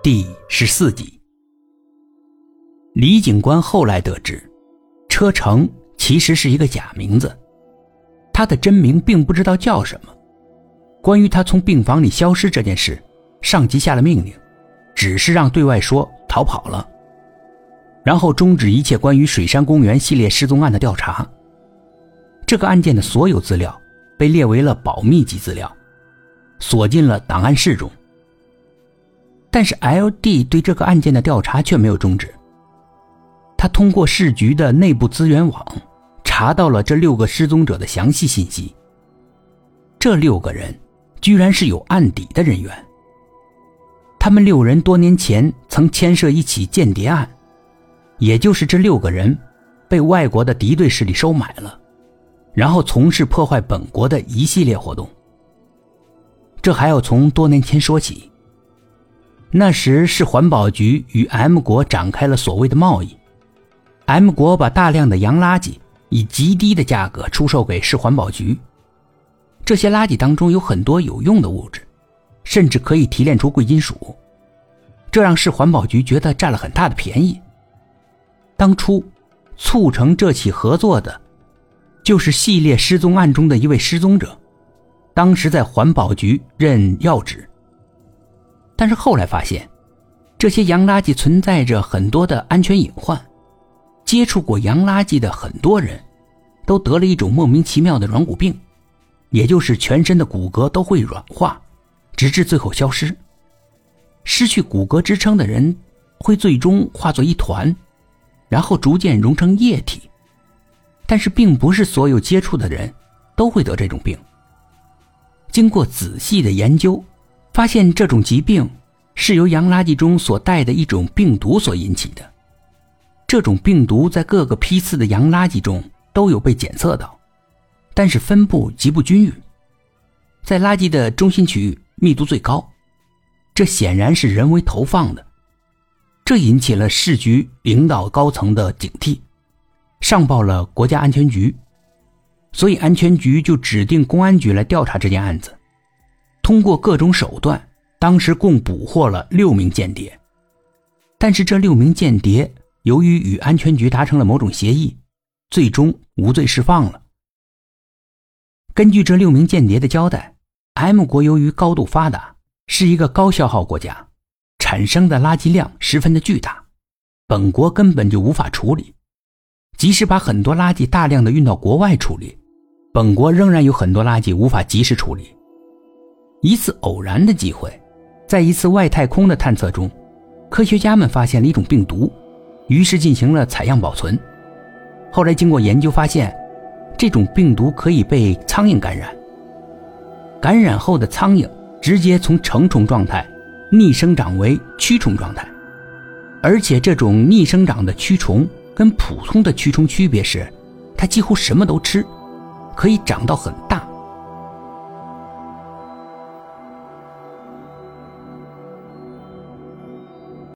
第十四集，李警官后来得知，车成其实是一个假名字，他的真名并不知道叫什么。关于他从病房里消失这件事，上级下了命令，只是让对外说逃跑了，然后终止一切关于水山公园系列失踪案的调查。这个案件的所有资料被列为了保密级资料，锁进了档案室中。但是，L.D. 对这个案件的调查却没有终止。他通过市局的内部资源网，查到了这六个失踪者的详细信息。这六个人居然是有案底的人员。他们六人多年前曾牵涉一起间谍案，也就是这六个人被外国的敌对势力收买了，然后从事破坏本国的一系列活动。这还要从多年前说起。那时是环保局与 M 国展开了所谓的贸易，M 国把大量的洋垃圾以极低的价格出售给市环保局。这些垃圾当中有很多有用的物质，甚至可以提炼出贵金属，这让市环保局觉得占了很大的便宜。当初促成这起合作的，就是系列失踪案中的一位失踪者，当时在环保局任要职。但是后来发现，这些洋垃圾存在着很多的安全隐患。接触过洋垃圾的很多人，都得了一种莫名其妙的软骨病，也就是全身的骨骼都会软化，直至最后消失。失去骨骼支撑的人，会最终化作一团，然后逐渐融成液体。但是，并不是所有接触的人都会得这种病。经过仔细的研究。发现这种疾病是由洋垃圾中所带的一种病毒所引起的。这种病毒在各个批次的洋垃圾中都有被检测到，但是分布极不均匀，在垃圾的中心区域密度最高。这显然是人为投放的，这引起了市局领导高层的警惕，上报了国家安全局，所以安全局就指定公安局来调查这件案子。通过各种手段，当时共捕获了六名间谍，但是这六名间谍由于与安全局达成了某种协议，最终无罪释放了。根据这六名间谍的交代，M 国由于高度发达，是一个高消耗国家，产生的垃圾量十分的巨大，本国根本就无法处理。即使把很多垃圾大量的运到国外处理，本国仍然有很多垃圾无法及时处理。一次偶然的机会，在一次外太空的探测中，科学家们发现了一种病毒，于是进行了采样保存。后来经过研究发现，这种病毒可以被苍蝇感染。感染后的苍蝇直接从成虫状态逆生长为蛆虫状态，而且这种逆生长的蛆虫跟普通的蛆虫区别是，它几乎什么都吃，可以长到很大。